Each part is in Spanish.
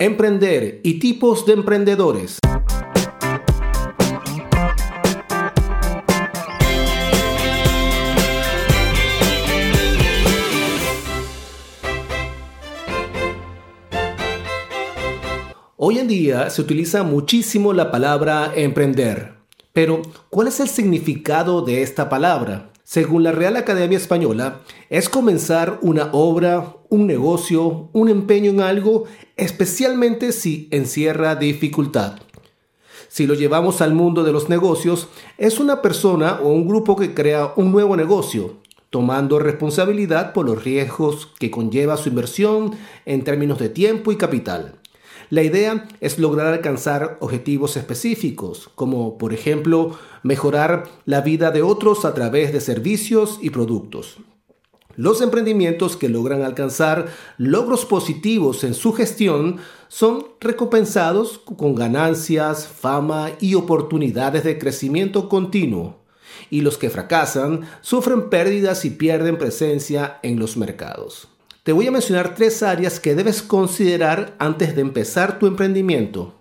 Emprender y tipos de emprendedores. Hoy en día se utiliza muchísimo la palabra emprender. Pero, ¿cuál es el significado de esta palabra? Según la Real Academia Española, es comenzar una obra, un negocio, un empeño en algo, especialmente si encierra dificultad. Si lo llevamos al mundo de los negocios, es una persona o un grupo que crea un nuevo negocio, tomando responsabilidad por los riesgos que conlleva su inversión en términos de tiempo y capital. La idea es lograr alcanzar objetivos específicos, como por ejemplo mejorar la vida de otros a través de servicios y productos. Los emprendimientos que logran alcanzar logros positivos en su gestión son recompensados con ganancias, fama y oportunidades de crecimiento continuo. Y los que fracasan sufren pérdidas y pierden presencia en los mercados. Te voy a mencionar tres áreas que debes considerar antes de empezar tu emprendimiento.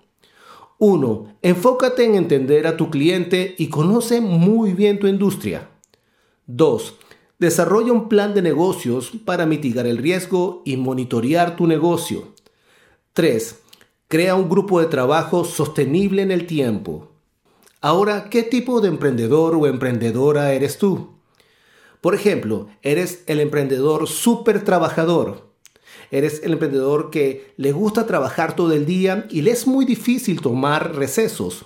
1. Enfócate en entender a tu cliente y conoce muy bien tu industria. 2. Desarrolla un plan de negocios para mitigar el riesgo y monitorear tu negocio. 3. Crea un grupo de trabajo sostenible en el tiempo. Ahora, ¿qué tipo de emprendedor o emprendedora eres tú? Por ejemplo, eres el emprendedor súper trabajador. Eres el emprendedor que le gusta trabajar todo el día y le es muy difícil tomar recesos.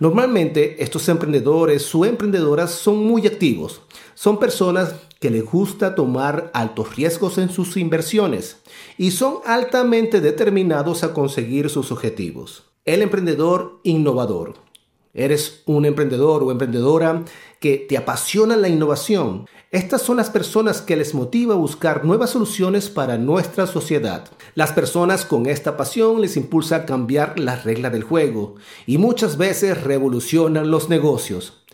Normalmente estos emprendedores o emprendedoras son muy activos. Son personas que les gusta tomar altos riesgos en sus inversiones y son altamente determinados a conseguir sus objetivos. El emprendedor innovador. Eres un emprendedor o emprendedora que te apasiona la innovación. Estas son las personas que les motiva a buscar nuevas soluciones para nuestra sociedad. Las personas con esta pasión les impulsa a cambiar las reglas del juego y muchas veces revolucionan los negocios.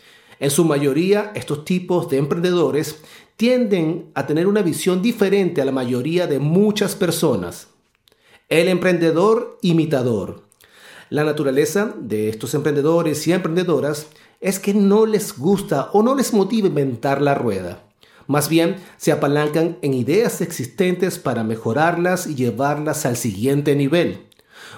En su mayoría, estos tipos de emprendedores tienden a tener una visión diferente a la mayoría de muchas personas. El emprendedor imitador. La naturaleza de estos emprendedores y emprendedoras es que no les gusta o no les motiva inventar la rueda. Más bien, se apalancan en ideas existentes para mejorarlas y llevarlas al siguiente nivel.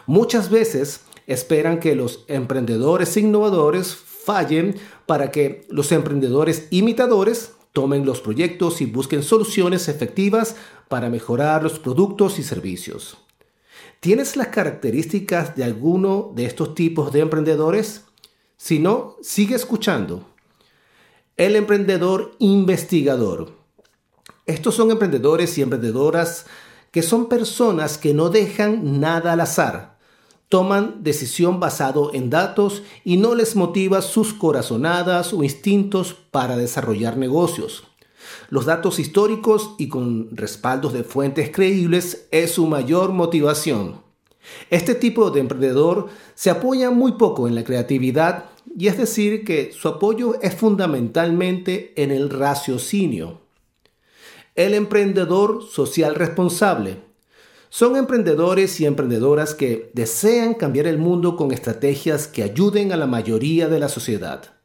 Muchas veces esperan que los emprendedores innovadores fallen para que los emprendedores imitadores tomen los proyectos y busquen soluciones efectivas para mejorar los productos y servicios. ¿Tienes las características de alguno de estos tipos de emprendedores? Si no, sigue escuchando. El emprendedor investigador. Estos son emprendedores y emprendedoras que son personas que no dejan nada al azar. Toman decisión basado en datos y no les motiva sus corazonadas o instintos para desarrollar negocios. Los datos históricos y con respaldos de fuentes creíbles es su mayor motivación. Este tipo de emprendedor se apoya muy poco en la creatividad y es decir que su apoyo es fundamentalmente en el raciocinio. El emprendedor social responsable. Son emprendedores y emprendedoras que desean cambiar el mundo con estrategias que ayuden a la mayoría de la sociedad.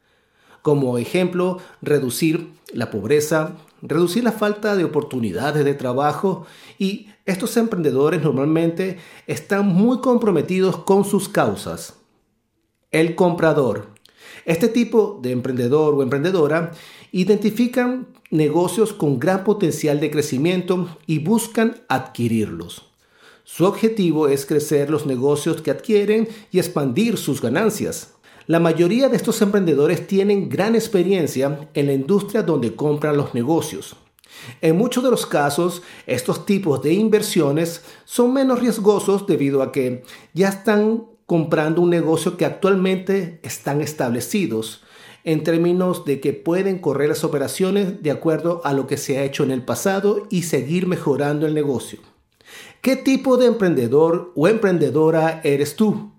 Como ejemplo, reducir la pobreza, reducir la falta de oportunidades de trabajo y estos emprendedores normalmente están muy comprometidos con sus causas. El comprador. Este tipo de emprendedor o emprendedora identifican negocios con gran potencial de crecimiento y buscan adquirirlos. Su objetivo es crecer los negocios que adquieren y expandir sus ganancias. La mayoría de estos emprendedores tienen gran experiencia en la industria donde compran los negocios. En muchos de los casos, estos tipos de inversiones son menos riesgosos debido a que ya están comprando un negocio que actualmente están establecidos en términos de que pueden correr las operaciones de acuerdo a lo que se ha hecho en el pasado y seguir mejorando el negocio. ¿Qué tipo de emprendedor o emprendedora eres tú?